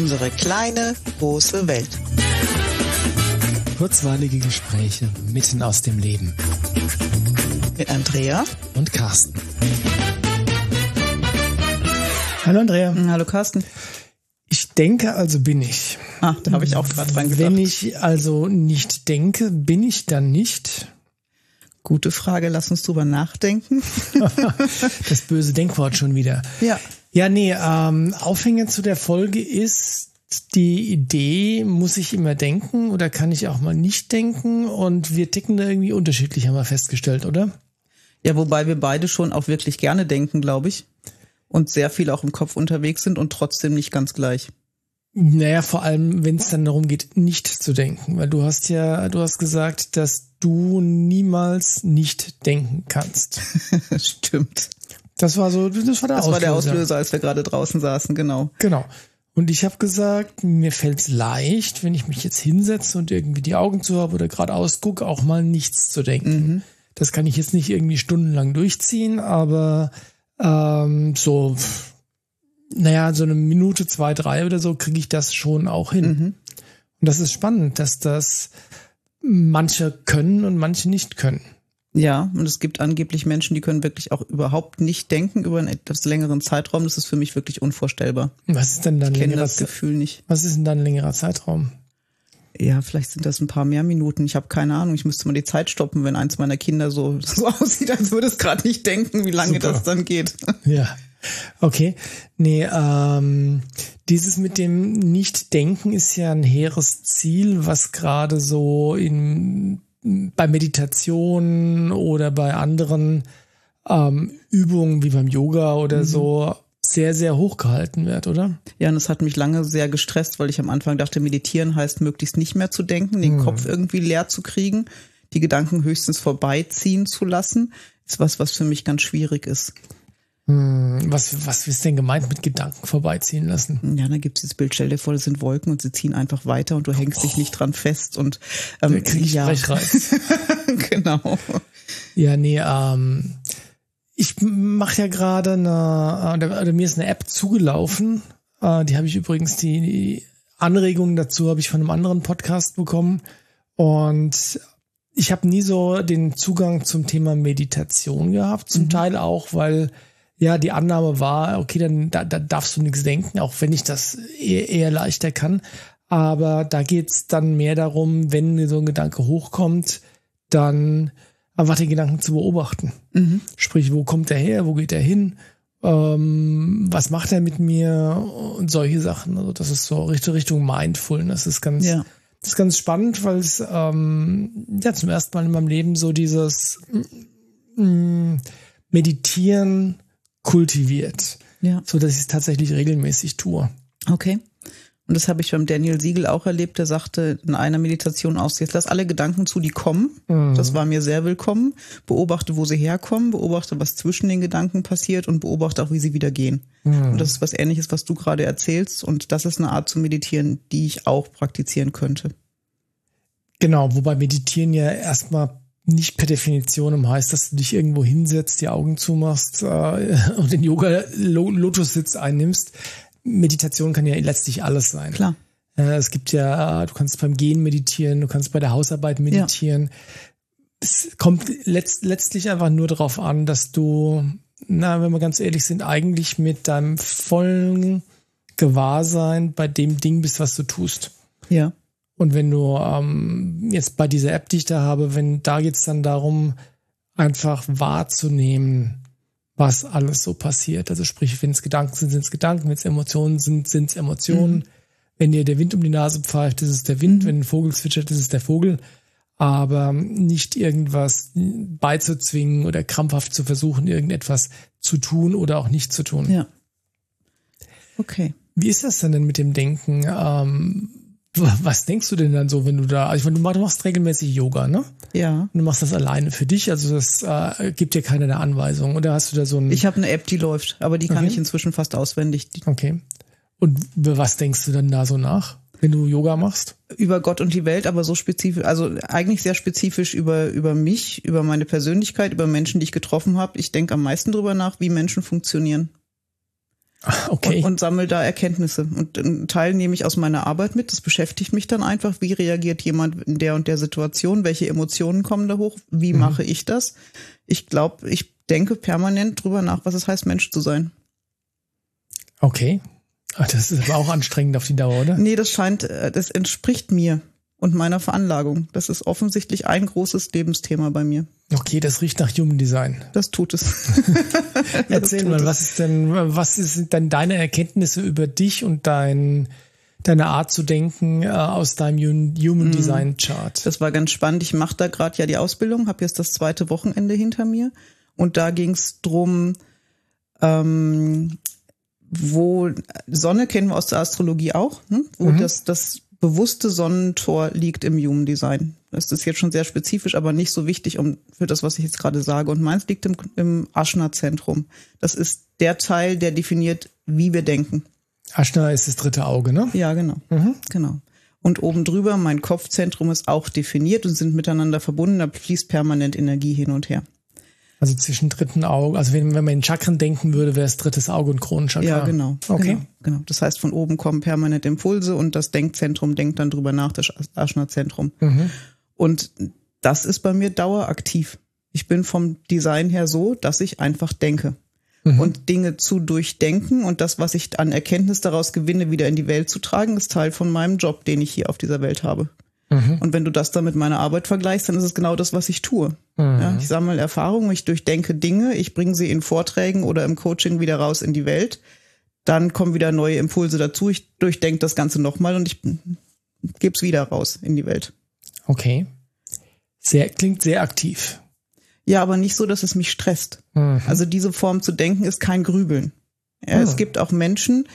Unsere kleine, große Welt. Kurzweilige Gespräche mitten aus dem Leben. Mit Andrea und Carsten. Hallo Andrea. Hallo Carsten. Ich denke, also bin ich. Ach, da habe ich auch gerade dran gedacht. Wenn ich also nicht denke, bin ich dann nicht? Gute Frage, lass uns drüber nachdenken. das böse Denkwort schon wieder. Ja. Ja, nee, ähm, Aufhänger zu der Folge ist die Idee, muss ich immer denken oder kann ich auch mal nicht denken? Und wir ticken da irgendwie unterschiedlich, haben wir festgestellt, oder? Ja, wobei wir beide schon auch wirklich gerne denken, glaube ich. Und sehr viel auch im Kopf unterwegs sind und trotzdem nicht ganz gleich. Naja, vor allem, wenn es dann darum geht, nicht zu denken. Weil du hast ja, du hast gesagt, dass du niemals nicht denken kannst. Stimmt. Das war so, das war der das Auslöser. war der Auslöser, als wir gerade draußen saßen, genau. Genau. Und ich habe gesagt, mir fällt es leicht, wenn ich mich jetzt hinsetze und irgendwie die Augen zu habe oder geradeaus gucke, auch mal nichts zu denken. Mhm. Das kann ich jetzt nicht irgendwie stundenlang durchziehen, aber ähm, so, naja, so eine Minute, zwei, drei oder so kriege ich das schon auch hin. Mhm. Und das ist spannend, dass das manche können und manche nicht können. Ja, und es gibt angeblich Menschen, die können wirklich auch überhaupt nicht denken über einen etwas längeren Zeitraum. Das ist für mich wirklich unvorstellbar. Was ist denn dann ich kenne das Gefühl nicht. Was ist denn dann ein längerer Zeitraum? Ja, vielleicht sind das ein paar mehr Minuten. Ich habe keine Ahnung. Ich müsste mal die Zeit stoppen, wenn eins meiner Kinder so, so aussieht, als würde es gerade nicht denken, wie lange Super. das dann geht. Ja. Okay. Nee, ähm, dieses mit dem Nicht-Denken ist ja ein hehres Ziel, was gerade so in bei Meditation oder bei anderen ähm, Übungen wie beim Yoga oder mhm. so sehr, sehr hoch gehalten wird, oder? Ja, und es hat mich lange sehr gestresst, weil ich am Anfang dachte, meditieren heißt möglichst nicht mehr zu denken, den mhm. Kopf irgendwie leer zu kriegen, die Gedanken höchstens vorbeiziehen zu lassen, ist was, was für mich ganz schwierig ist. Hm, was, was ist denn gemeint mit Gedanken vorbeiziehen lassen? Ja, da gibt es dieses Bild, stell dir vor, das sind Wolken und sie ziehen einfach weiter und du hängst oh. dich nicht dran fest und ähm, Der krieg ich ja. genau. Ja, nee, ähm, ich mache ja gerade eine, oder, oder, mir ist eine App zugelaufen. Äh, die habe ich übrigens, die, die Anregungen dazu habe ich von einem anderen Podcast bekommen. Und ich habe nie so den Zugang zum Thema Meditation gehabt. Zum mhm. Teil auch, weil ja, die Annahme war, okay, dann da, da darfst du nichts denken, auch wenn ich das eher, eher leichter kann. Aber da geht's dann mehr darum, wenn so ein Gedanke hochkommt, dann einfach den Gedanken zu beobachten. Mhm. Sprich, wo kommt er her, wo geht er hin, ähm, was macht er mit mir und solche Sachen. Also das ist so Richtung, Richtung Mindfulness. Das ist ganz, ja. das ist ganz spannend, weil es ähm, ja zum ersten Mal in meinem Leben so dieses mm, mm Meditieren kultiviert. Ja. So dass ich es tatsächlich regelmäßig tue. Okay. Und das habe ich beim Daniel Siegel auch erlebt. Der sagte in einer Meditation aus, jetzt lass alle Gedanken zu, die kommen. Mhm. Das war mir sehr willkommen. Beobachte, wo sie herkommen, beobachte, was zwischen den Gedanken passiert und beobachte auch, wie sie wieder gehen. Mhm. Und das ist was ähnliches, was du gerade erzählst. Und das ist eine Art zu meditieren, die ich auch praktizieren könnte. Genau, wobei meditieren ja erstmal nicht per Definition heißt, dass du dich irgendwo hinsetzt, die Augen zumachst äh, und den Yoga-Lotus-Sitz einnimmst. Meditation kann ja letztlich alles sein. Klar. Äh, es gibt ja, du kannst beim Gehen meditieren, du kannst bei der Hausarbeit meditieren. Ja. Es kommt letzt, letztlich einfach nur darauf an, dass du, na, wenn wir ganz ehrlich sind, eigentlich mit deinem vollen Gewahrsein bei dem Ding bist, was du tust. Ja. Und wenn du ähm, jetzt bei dieser App, die ich da habe, wenn da geht's dann darum, einfach wahrzunehmen, was alles so passiert. Also sprich, wenn es Gedanken sind, sind es Gedanken, wenn es Emotionen sind, sind es Emotionen. Mhm. Wenn dir der Wind um die Nase pfeift, ist es der Wind. Mhm. Wenn ein Vogel zwitschert, ist es der Vogel. Aber nicht irgendwas beizuzwingen oder krampfhaft zu versuchen, irgendetwas zu tun oder auch nicht zu tun. Ja. Okay. Wie ist das denn mit dem Denken? Ähm, was denkst du denn dann so, wenn du da, also ich meine, du machst regelmäßig Yoga, ne? Ja. Und du machst das alleine für dich, also das äh, gibt dir keine der Anweisungen. Oder hast du da so ein. Ich habe eine App, die läuft, aber die kann okay. ich inzwischen fast auswendig. Okay. Und über was denkst du dann da so nach, wenn du Yoga machst? Über Gott und die Welt, aber so spezifisch, also eigentlich sehr spezifisch über, über mich, über meine Persönlichkeit, über Menschen, die ich getroffen habe. Ich denke am meisten drüber nach, wie Menschen funktionieren. Okay. Und, und sammle da Erkenntnisse. Und einen Teil nehme ich aus meiner Arbeit mit. Das beschäftigt mich dann einfach. Wie reagiert jemand in der und der Situation? Welche Emotionen kommen da hoch? Wie mhm. mache ich das? Ich glaube, ich denke permanent drüber nach, was es heißt, Mensch zu sein. Okay. Ach, das ist aber auch anstrengend auf die Dauer, oder? Nee, das scheint, äh, das entspricht mir und meiner Veranlagung. Das ist offensichtlich ein großes Lebensthema bei mir. Okay, das riecht nach Human Design. Das tut es. Erzähl mal, was ist denn, was sind denn deine Erkenntnisse über dich und dein, deine Art zu denken äh, aus deinem Human mhm. Design Chart? Das war ganz spannend. Ich mache da gerade ja die Ausbildung, habe jetzt das zweite Wochenende hinter mir und da ging es drum, ähm, wo Sonne kennen wir aus der Astrologie auch, ne? wo mhm. das, das bewusste Sonnentor liegt im Human Design. Das ist jetzt schon sehr spezifisch, aber nicht so wichtig um, für das, was ich jetzt gerade sage. Und meins liegt im, im Aschna-Zentrum. Das ist der Teil, der definiert, wie wir denken. Aschna ist das dritte Auge, ne? Ja, genau. Mhm. Genau. Und oben drüber, mein Kopfzentrum ist auch definiert und sind miteinander verbunden. Da fließt permanent Energie hin und her. Also zwischen dritten Auge, also wenn, wenn man in Chakren denken würde, wäre es drittes Auge und Kronenchakra. Ja, genau. Okay. Genau, genau. Das heißt, von oben kommen permanent Impulse und das Denkzentrum denkt dann drüber nach, das Aschner-Zentrum. Mhm. Und das ist bei mir daueraktiv. Ich bin vom Design her so, dass ich einfach denke. Mhm. Und Dinge zu durchdenken und das, was ich an Erkenntnis daraus gewinne, wieder in die Welt zu tragen, ist Teil von meinem Job, den ich hier auf dieser Welt habe. Mhm. Und wenn du das dann mit meiner Arbeit vergleichst, dann ist es genau das, was ich tue. Mhm. Ja, ich sammle Erfahrungen, ich durchdenke Dinge, ich bringe sie in Vorträgen oder im Coaching wieder raus in die Welt. Dann kommen wieder neue Impulse dazu. Ich durchdenke das Ganze nochmal und ich gebe es wieder raus in die Welt. Okay. Sehr, klingt sehr aktiv. Ja, aber nicht so, dass es mich stresst. Mhm. Also diese Form zu denken ist kein Grübeln. Ja, mhm. Es gibt auch Menschen,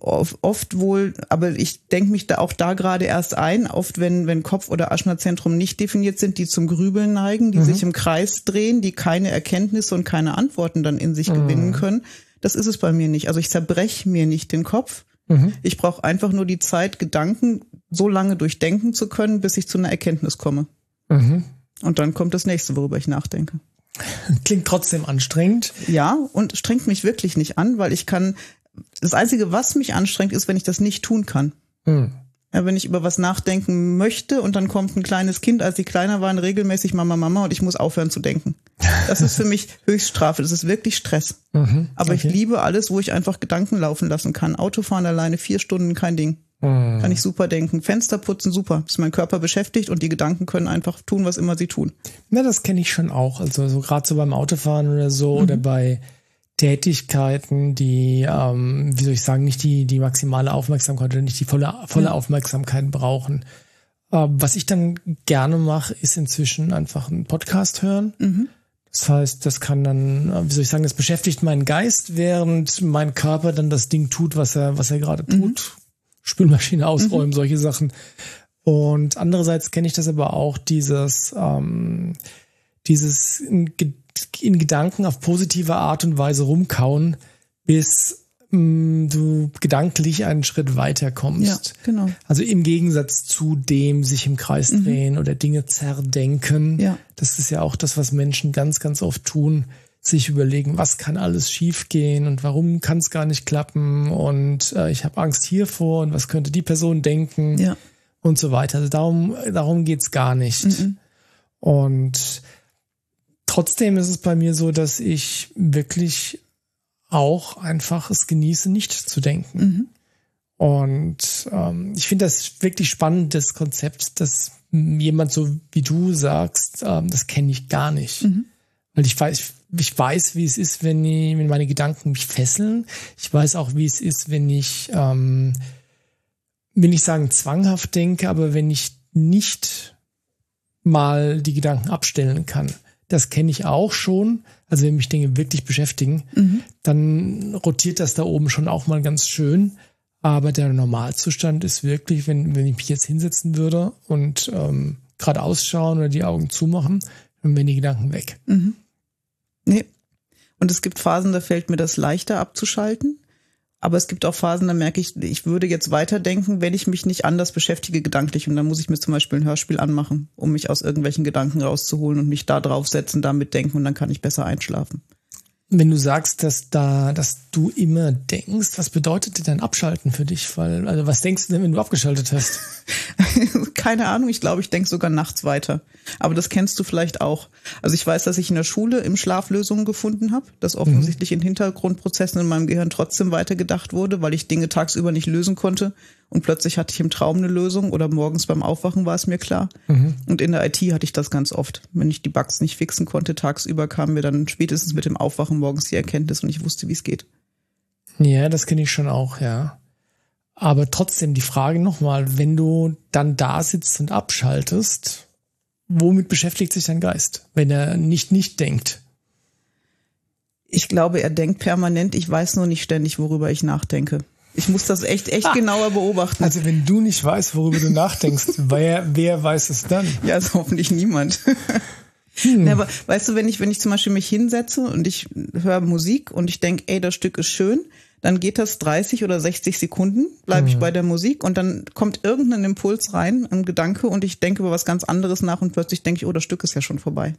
oft wohl, aber ich denke mich da auch da gerade erst ein, oft wenn, wenn Kopf- oder Aschnerzentrum nicht definiert sind, die zum Grübeln neigen, die mhm. sich im Kreis drehen, die keine Erkenntnisse und keine Antworten dann in sich gewinnen können. Das ist es bei mir nicht. Also ich zerbreche mir nicht den Kopf. Mhm. Ich brauche einfach nur die Zeit, Gedanken so lange durchdenken zu können, bis ich zu einer Erkenntnis komme. Mhm. Und dann kommt das nächste, worüber ich nachdenke. Klingt trotzdem anstrengend. Ja, und strengt mich wirklich nicht an, weil ich kann das Einzige, was mich anstrengt, ist, wenn ich das nicht tun kann. Hm. Ja, wenn ich über was nachdenken möchte und dann kommt ein kleines Kind, als die kleiner waren, regelmäßig Mama, Mama und ich muss aufhören zu denken. Das ist für mich Höchststrafe. Das ist wirklich Stress. Mhm, Aber okay. ich liebe alles, wo ich einfach Gedanken laufen lassen kann. Autofahren alleine, vier Stunden, kein Ding. Mhm. Kann ich super denken. Fenster putzen, super. Ist mein Körper beschäftigt und die Gedanken können einfach tun, was immer sie tun. Na, das kenne ich schon auch. Also so gerade so beim Autofahren oder so mhm. oder bei Tätigkeiten, die, ähm, wie soll ich sagen, nicht die, die maximale Aufmerksamkeit oder nicht die volle, volle. Aufmerksamkeit brauchen. Äh, was ich dann gerne mache, ist inzwischen einfach einen Podcast hören. Mhm. Das heißt, das kann dann, wie soll ich sagen, das beschäftigt meinen Geist, während mein Körper dann das Ding tut, was er, was er gerade mhm. tut. Spülmaschine ausräumen, mhm. solche Sachen. Und andererseits kenne ich das aber auch, dieses, ähm, dieses in Gedanken auf positive Art und Weise rumkauen, bis du gedanklich einen Schritt weiter kommst. Ja, genau. Also im Gegensatz zu dem sich im Kreis mhm. drehen oder Dinge zerdenken. Ja. Das ist ja auch das, was Menschen ganz, ganz oft tun sich überlegen, was kann alles schiefgehen und warum kann es gar nicht klappen und äh, ich habe Angst hiervor und was könnte die Person denken ja. und so weiter. Also darum, darum geht's gar nicht. Mhm. Und Trotzdem ist es bei mir so, dass ich wirklich auch einfach es genieße, nicht zu denken. Mhm. Und ähm, ich finde das wirklich spannend, das Konzept, dass jemand so wie du sagst, ähm, das kenne ich gar nicht. Mhm. Weil ich weiß, ich weiß, wie es ist, wenn, ich, wenn meine Gedanken mich fesseln. Ich weiß auch, wie es ist, wenn ich, ähm, will ich sagen, zwanghaft denke, aber wenn ich nicht mal die Gedanken abstellen kann das kenne ich auch schon. Also wenn mich Dinge wirklich beschäftigen, mhm. dann rotiert das da oben schon auch mal ganz schön. Aber der Normalzustand ist wirklich, wenn, wenn ich mich jetzt hinsetzen würde und ähm, gerade ausschauen oder die Augen zumachen, dann wären die Gedanken weg. Mhm. Nee. Und es gibt Phasen, da fällt mir das leichter abzuschalten. Aber es gibt auch Phasen, da merke ich, ich würde jetzt weiterdenken, wenn ich mich nicht anders beschäftige gedanklich. Und dann muss ich mir zum Beispiel ein Hörspiel anmachen, um mich aus irgendwelchen Gedanken rauszuholen und mich da draufsetzen, damit denken und dann kann ich besser einschlafen. Wenn du sagst, dass da, dass du immer denkst, was bedeutet denn Abschalten für dich? Weil, also was denkst du denn, wenn du abgeschaltet hast? Keine Ahnung, ich glaube, ich denke sogar nachts weiter. Aber das kennst du vielleicht auch. Also ich weiß, dass ich in der Schule im Schlaf Lösungen gefunden habe, dass offensichtlich mhm. in Hintergrundprozessen in meinem Gehirn trotzdem weitergedacht wurde, weil ich Dinge tagsüber nicht lösen konnte und plötzlich hatte ich im Traum eine Lösung oder morgens beim Aufwachen war es mir klar. Mhm. Und in der IT hatte ich das ganz oft. Wenn ich die Bugs nicht fixen konnte, tagsüber kam mir dann spätestens mit dem Aufwachen morgens die Erkenntnis und ich wusste, wie es geht. Ja, das kenne ich schon auch, ja. Aber trotzdem die Frage nochmal, wenn du dann da sitzt und abschaltest, womit beschäftigt sich dein Geist, wenn er nicht nicht denkt? Ich glaube, er denkt permanent, ich weiß nur nicht ständig, worüber ich nachdenke. Ich muss das echt, echt ah. genauer beobachten. Also wenn du nicht weißt, worüber du nachdenkst, wer, wer weiß es dann? Ja, also hoffentlich niemand. Hm. Ja, aber weißt du, wenn ich, wenn ich zum Beispiel mich hinsetze und ich höre Musik und ich denke, ey, das Stück ist schön, dann geht das 30 oder 60 Sekunden, bleibe ich hm. bei der Musik und dann kommt irgendein Impuls rein, ein Gedanke und ich denke über was ganz anderes nach und plötzlich denke ich, oh, das Stück ist ja schon vorbei.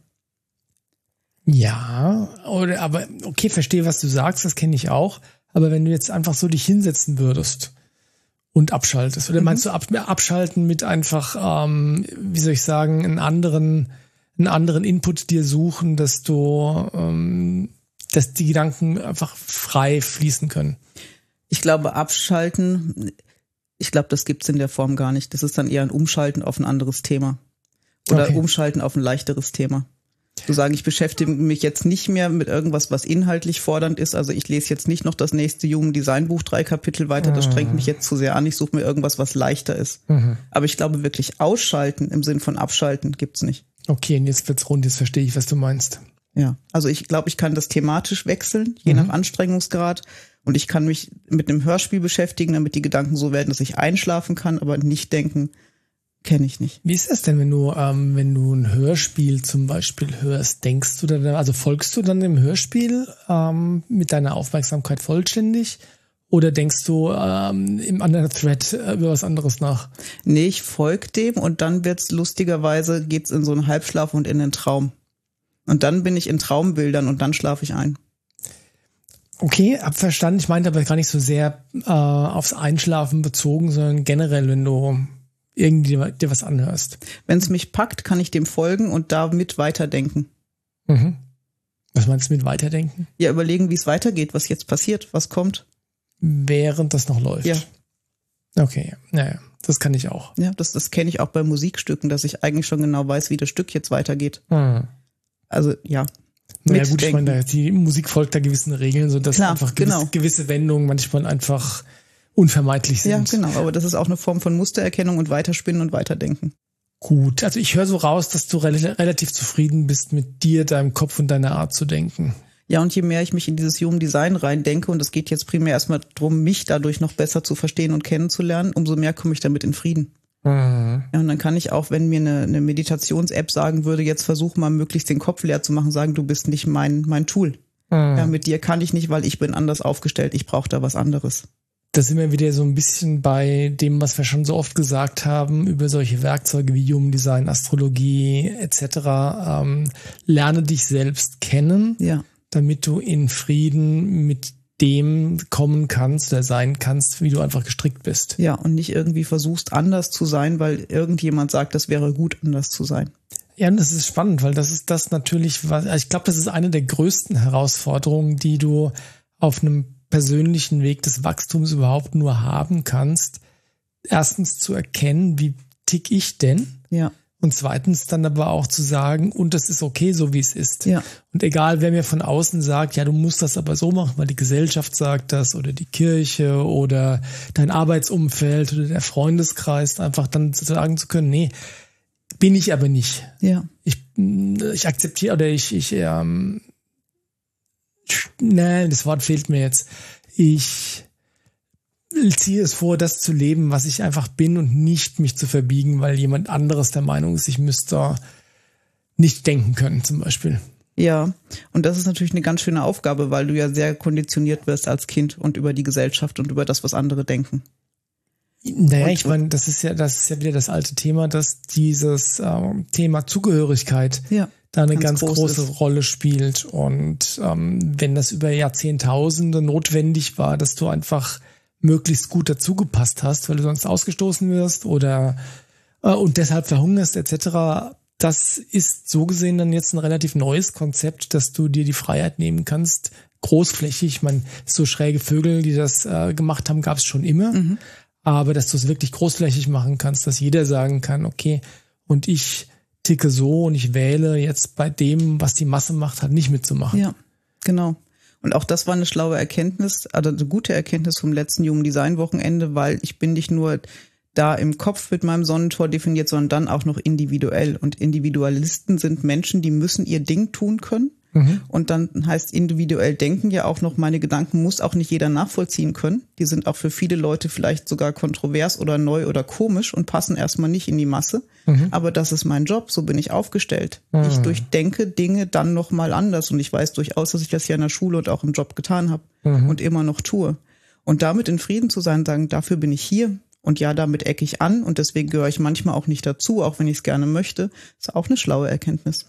Ja, oder aber okay, verstehe, was du sagst, das kenne ich auch. Aber wenn du jetzt einfach so dich hinsetzen würdest und abschaltest, oder mhm. meinst du ab, abschalten mit einfach, ähm, wie soll ich sagen, einen anderen, einen anderen Input dir suchen, dass du, ähm, dass die Gedanken einfach frei fließen können? Ich glaube, abschalten, ich glaube, das gibt's in der Form gar nicht. Das ist dann eher ein Umschalten auf ein anderes Thema. Oder okay. Umschalten auf ein leichteres Thema zu sagen, ich beschäftige mich jetzt nicht mehr mit irgendwas, was inhaltlich fordernd ist. Also ich lese jetzt nicht noch das nächste Human Design Buch drei Kapitel weiter. Das strengt mich jetzt zu sehr an. Ich suche mir irgendwas, was leichter ist. Mhm. Aber ich glaube, wirklich ausschalten im Sinn von abschalten gibt's nicht. Okay, und jetzt wird's rund. Jetzt verstehe ich, was du meinst. Ja, also ich glaube, ich kann das thematisch wechseln, je mhm. nach Anstrengungsgrad. Und ich kann mich mit einem Hörspiel beschäftigen, damit die Gedanken so werden, dass ich einschlafen kann, aber nicht denken, Kenne ich nicht. Wie ist das denn, wenn du, ähm, wenn du ein Hörspiel zum Beispiel hörst, denkst du dann, also folgst du dann dem Hörspiel ähm, mit deiner Aufmerksamkeit vollständig? Oder denkst du ähm, im anderen Thread äh, über was anderes nach? Nee, ich folge dem und dann wird's lustigerweise, geht's in so einen Halbschlaf und in den Traum. Und dann bin ich in Traumbildern und dann schlafe ich ein. Okay, hab verstanden. Ich meinte aber gar nicht so sehr äh, aufs Einschlafen bezogen, sondern generell, wenn du irgendwie dir was anhörst. Wenn es mich packt, kann ich dem folgen und damit weiterdenken. Mhm. Was meinst du mit weiterdenken? Ja, überlegen, wie es weitergeht, was jetzt passiert, was kommt. Während das noch läuft. Ja. Okay, naja, das kann ich auch. Ja, das, das kenne ich auch bei Musikstücken, dass ich eigentlich schon genau weiß, wie das Stück jetzt weitergeht. Mhm. Also ja. Naja, gut, ich meine, die Musik folgt da gewissen Regeln, so dass Klar, einfach gewisse, genau. gewisse Wendungen manchmal einfach unvermeidlich sind. Ja, genau, aber das ist auch eine Form von Mustererkennung und Weiterspinnen und Weiterdenken. Gut, also ich höre so raus, dass du re relativ zufrieden bist mit dir, deinem Kopf und deiner Art zu denken. Ja, und je mehr ich mich in dieses Human Design reindenke, und es geht jetzt primär erstmal darum, mich dadurch noch besser zu verstehen und kennenzulernen, umso mehr komme ich damit in Frieden. Mhm. Ja, und dann kann ich auch, wenn mir eine, eine Meditations-App sagen würde, jetzt versuch mal möglichst den Kopf leer zu machen, sagen, du bist nicht mein, mein Tool. Mhm. Ja, mit dir kann ich nicht, weil ich bin anders aufgestellt, ich brauche da was anderes da sind wir wieder so ein bisschen bei dem, was wir schon so oft gesagt haben über solche Werkzeuge wie Human Design, Astrologie etc. Ähm, lerne dich selbst kennen, ja. damit du in Frieden mit dem kommen kannst oder sein kannst, wie du einfach gestrickt bist. Ja, und nicht irgendwie versuchst anders zu sein, weil irgendjemand sagt, das wäre gut, anders zu sein. Ja, und das ist spannend, weil das ist das natürlich, was, also ich glaube, das ist eine der größten Herausforderungen, die du auf einem persönlichen Weg des Wachstums überhaupt nur haben kannst, erstens zu erkennen, wie tick ich denn? Ja. Und zweitens dann aber auch zu sagen, und das ist okay, so wie es ist. Ja. Und egal, wer mir von außen sagt, ja, du musst das aber so machen, weil die Gesellschaft sagt das oder die Kirche oder dein Arbeitsumfeld oder der Freundeskreis, einfach dann sagen zu können, nee, bin ich aber nicht. Ja. Ich, ich akzeptiere oder ich, ich ähm, nein, das Wort fehlt mir jetzt. Ich ziehe es vor, das zu leben, was ich einfach bin und nicht mich zu verbiegen, weil jemand anderes der Meinung ist, ich müsste nicht denken können, zum Beispiel. Ja, und das ist natürlich eine ganz schöne Aufgabe, weil du ja sehr konditioniert wirst als Kind und über die Gesellschaft und über das, was andere denken. Naja, ich meine, das ist ja, das ist ja wieder das alte Thema, dass dieses äh, Thema Zugehörigkeit, ja da eine ganz, ganz große ist. Rolle spielt. Und ähm, wenn das über Jahrzehntausende notwendig war, dass du einfach möglichst gut dazugepasst hast, weil du sonst ausgestoßen wirst oder äh, und deshalb verhungerst etc., das ist so gesehen dann jetzt ein relativ neues Konzept, dass du dir die Freiheit nehmen kannst, großflächig, man so schräge Vögel, die das äh, gemacht haben, gab es schon immer, mhm. aber dass du es wirklich großflächig machen kannst, dass jeder sagen kann, okay, und ich ticke so und ich wähle jetzt bei dem, was die Masse macht, halt nicht mitzumachen. Ja, genau. Und auch das war eine schlaue Erkenntnis, also eine gute Erkenntnis vom letzten Human Design Wochenende, weil ich bin nicht nur da im Kopf mit meinem Sonnentor definiert, sondern dann auch noch individuell. Und Individualisten sind Menschen, die müssen ihr Ding tun können. Mhm. Und dann heißt individuell denken ja auch noch, meine Gedanken muss auch nicht jeder nachvollziehen können. Die sind auch für viele Leute vielleicht sogar kontrovers oder neu oder komisch und passen erstmal nicht in die Masse. Mhm. Aber das ist mein Job, so bin ich aufgestellt. Mhm. Ich durchdenke Dinge dann nochmal anders und ich weiß durchaus, dass ich das ja in der Schule und auch im Job getan habe mhm. und immer noch tue. Und damit in Frieden zu sein, sagen, dafür bin ich hier, und ja, damit ecke ich an und deswegen gehöre ich manchmal auch nicht dazu, auch wenn ich es gerne möchte. Ist auch eine schlaue Erkenntnis.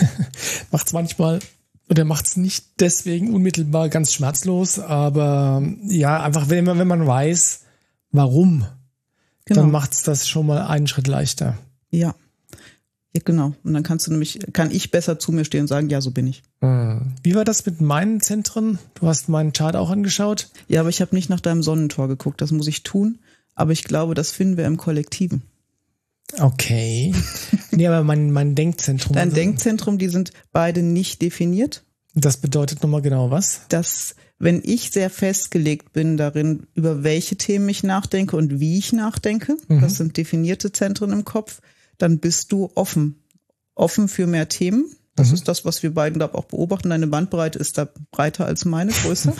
macht's manchmal oder macht's nicht deswegen unmittelbar ganz schmerzlos, aber ja, einfach wenn man, wenn man weiß, warum, genau. dann macht's das schon mal einen Schritt leichter. Ja. Ja, genau. Und dann kannst du nämlich, kann ich besser zu mir stehen und sagen, ja, so bin ich. Hm. Wie war das mit meinen Zentren? Du hast meinen Chart auch angeschaut? Ja, aber ich habe nicht nach deinem Sonnentor geguckt. Das muss ich tun. Aber ich glaube, das finden wir im Kollektiven. Okay. nee, aber mein, mein Denkzentrum. Dein also, Denkzentrum, die sind beide nicht definiert. Das bedeutet nochmal genau was? Dass, wenn ich sehr festgelegt bin darin, über welche Themen ich nachdenke und wie ich nachdenke, mhm. das sind definierte Zentren im Kopf, dann bist du offen. Offen für mehr Themen. Das mhm. ist das, was wir beiden, glaube auch beobachten. Deine Bandbreite ist da breiter als meine, größer.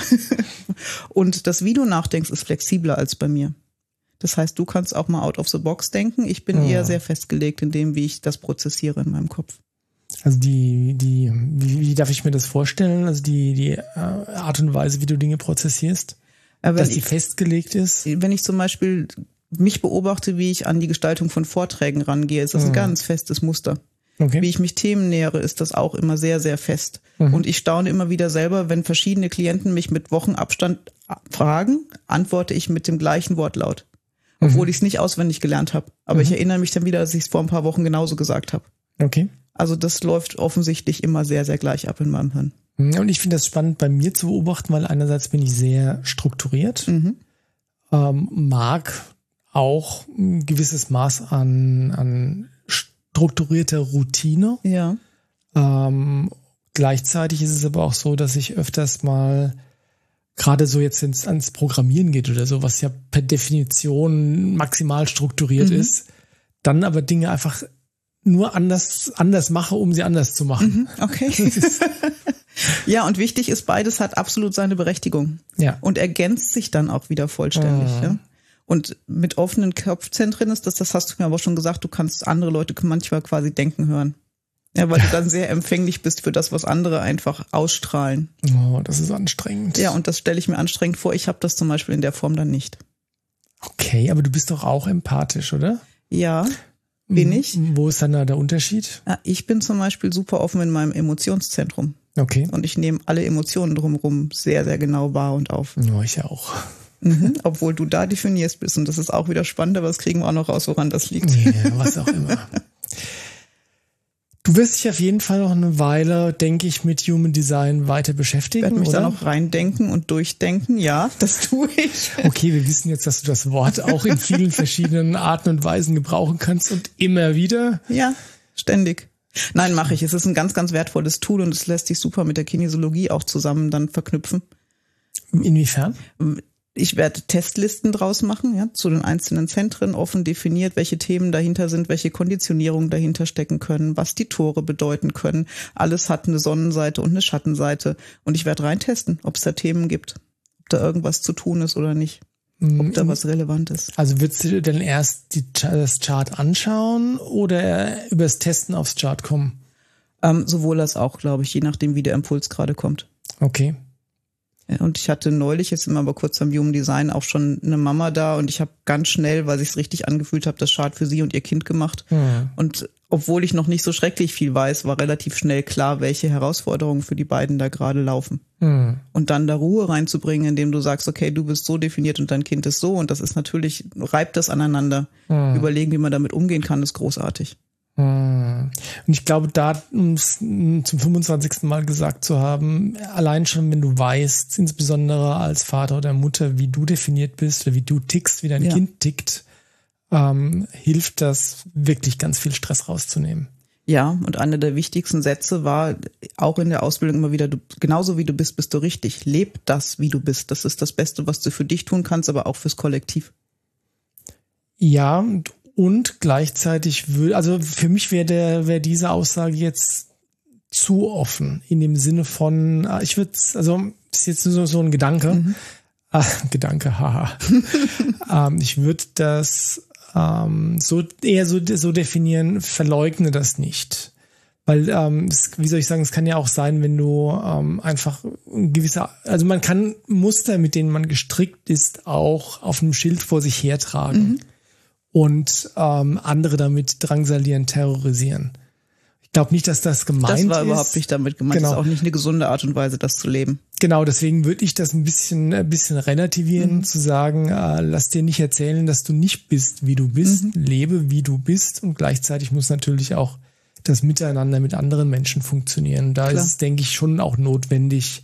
und das, wie du nachdenkst, ist flexibler als bei mir. Das heißt, du kannst auch mal out of the box denken. Ich bin ja. eher sehr festgelegt in dem, wie ich das prozessiere in meinem Kopf. Also die, die, wie, wie darf ich mir das vorstellen? Also die, die äh, Art und Weise, wie du Dinge prozessierst, Aber dass die festgelegt ist. Wenn ich zum Beispiel mich beobachte, wie ich an die Gestaltung von Vorträgen rangehe, ist das mhm. ein ganz festes Muster. Okay. Wie ich mich Themen nähere, ist das auch immer sehr, sehr fest. Mhm. Und ich staune immer wieder selber, wenn verschiedene Klienten mich mit Wochenabstand fragen, antworte ich mit dem gleichen Wortlaut obwohl mhm. ich es nicht auswendig gelernt habe. Aber mhm. ich erinnere mich dann wieder, dass ich es vor ein paar Wochen genauso gesagt habe. Okay. Also das läuft offensichtlich immer sehr, sehr gleich ab in meinem Hirn. Mhm. Und ich finde das spannend bei mir zu beobachten, weil einerseits bin ich sehr strukturiert, mhm. ähm, mag auch ein gewisses Maß an, an strukturierter Routine. Ja. Ähm, gleichzeitig ist es aber auch so, dass ich öfters mal gerade so jetzt ins, ans Programmieren geht oder so, was ja per Definition maximal strukturiert mhm. ist, dann aber Dinge einfach nur anders, anders mache, um sie anders zu machen. Mhm, okay. ja, und wichtig ist, beides hat absolut seine Berechtigung. Ja. Und ergänzt sich dann auch wieder vollständig. Mhm. Ja? Und mit offenen Kopfzentren ist das, das hast du mir aber schon gesagt, du kannst andere Leute manchmal quasi denken hören. Ja, weil du dann sehr empfänglich bist für das, was andere einfach ausstrahlen. Oh, das ist anstrengend. Ja, und das stelle ich mir anstrengend vor. Ich habe das zum Beispiel in der Form dann nicht. Okay, aber du bist doch auch empathisch, oder? Ja, bin ich. Wo ist dann da der Unterschied? Ja, ich bin zum Beispiel super offen in meinem Emotionszentrum. Okay. Und ich nehme alle Emotionen drumherum sehr, sehr genau wahr und auf. Ja, ich auch. Mhm, obwohl du da definierst bist. Und das ist auch wieder spannend, aber das kriegen wir auch noch raus, woran das liegt. Ja, was auch immer. Du wirst dich auf jeden Fall noch eine Weile, denke ich, mit Human Design weiter beschäftigen. Ich werde mich oder? da noch reindenken und durchdenken. Ja, das tue ich. Okay, wir wissen jetzt, dass du das Wort auch in vielen verschiedenen Arten und Weisen gebrauchen kannst und immer wieder. Ja, ständig. Nein, mache ich. Es ist ein ganz, ganz wertvolles Tool und es lässt sich super mit der Kinesiologie auch zusammen dann verknüpfen. Inwiefern? Ich werde Testlisten draus machen, ja, zu den einzelnen Zentren offen definiert, welche Themen dahinter sind, welche Konditionierungen dahinter stecken können, was die Tore bedeuten können. Alles hat eine Sonnenseite und eine Schattenseite. Und ich werde rein testen, ob es da Themen gibt, ob da irgendwas zu tun ist oder nicht. Ob da mhm. was relevant ist. Also würdest du denn erst die, das Chart anschauen oder übers Testen aufs Chart kommen? Ähm, sowohl als auch, glaube ich, je nachdem, wie der Impuls gerade kommt. Okay. Und ich hatte neulich, jetzt sind wir aber kurz am Human Design, auch schon eine Mama da und ich habe ganz schnell, weil sich richtig angefühlt habe, das Chart für sie und ihr Kind gemacht. Mhm. Und obwohl ich noch nicht so schrecklich viel weiß, war relativ schnell klar, welche Herausforderungen für die beiden da gerade laufen. Mhm. Und dann da Ruhe reinzubringen, indem du sagst, okay, du bist so definiert und dein Kind ist so. Und das ist natürlich, reibt das aneinander. Mhm. Überlegen, wie man damit umgehen kann, ist großartig. Mhm. Und ich glaube, da, um es zum 25. Mal gesagt zu haben, allein schon, wenn du weißt, insbesondere als Vater oder Mutter, wie du definiert bist oder wie du tickst, wie dein ja. Kind tickt, ähm, hilft das, wirklich ganz viel Stress rauszunehmen. Ja, und einer der wichtigsten Sätze war auch in der Ausbildung immer wieder, du, genauso wie du bist, bist du richtig. Leb das, wie du bist. Das ist das Beste, was du für dich tun kannst, aber auch fürs Kollektiv. Ja, und, gleichzeitig will, also für mich wäre der, wäre diese Aussage jetzt zu offen in dem Sinne von, ah, ich würde, also ist jetzt so, so ein Gedanke, mhm. ah, Gedanke, haha. ähm, ich würde das ähm, so eher so, so definieren, verleugne das nicht. Weil, ähm, das, wie soll ich sagen, es kann ja auch sein, wenn du ähm, einfach ein gewisser, also man kann Muster, mit denen man gestrickt ist, auch auf einem Schild vor sich hertragen mhm. Und ähm, andere damit drangsalieren, terrorisieren. Ich glaube nicht, dass das gemeint ist. Das war ist. überhaupt nicht damit gemeint. Genau. Das ist auch nicht eine gesunde Art und Weise, das zu leben. Genau, deswegen würde ich das ein bisschen, ein bisschen relativieren, mhm. zu sagen, äh, lass dir nicht erzählen, dass du nicht bist, wie du bist, mhm. lebe, wie du bist und gleichzeitig muss natürlich auch das Miteinander mit anderen Menschen funktionieren. Da Klar. ist es, denke ich, schon auch notwendig,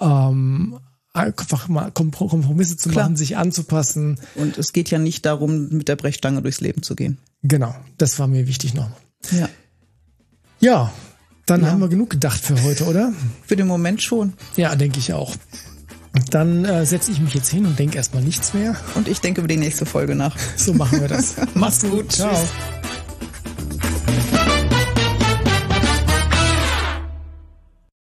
ähm, einfach mal Kompromisse zu Klar. machen, sich anzupassen. Und es geht ja nicht darum, mit der Brechstange durchs Leben zu gehen. Genau, das war mir wichtig noch. Ja. Ja, dann ja. haben wir genug gedacht für heute, oder? Für den Moment schon. Ja, denke ich auch. Dann äh, setze ich mich jetzt hin und denke erstmal nichts mehr. Und ich denke über die nächste Folge nach. So machen wir das. Mach's gut. Ciao. Tschüss.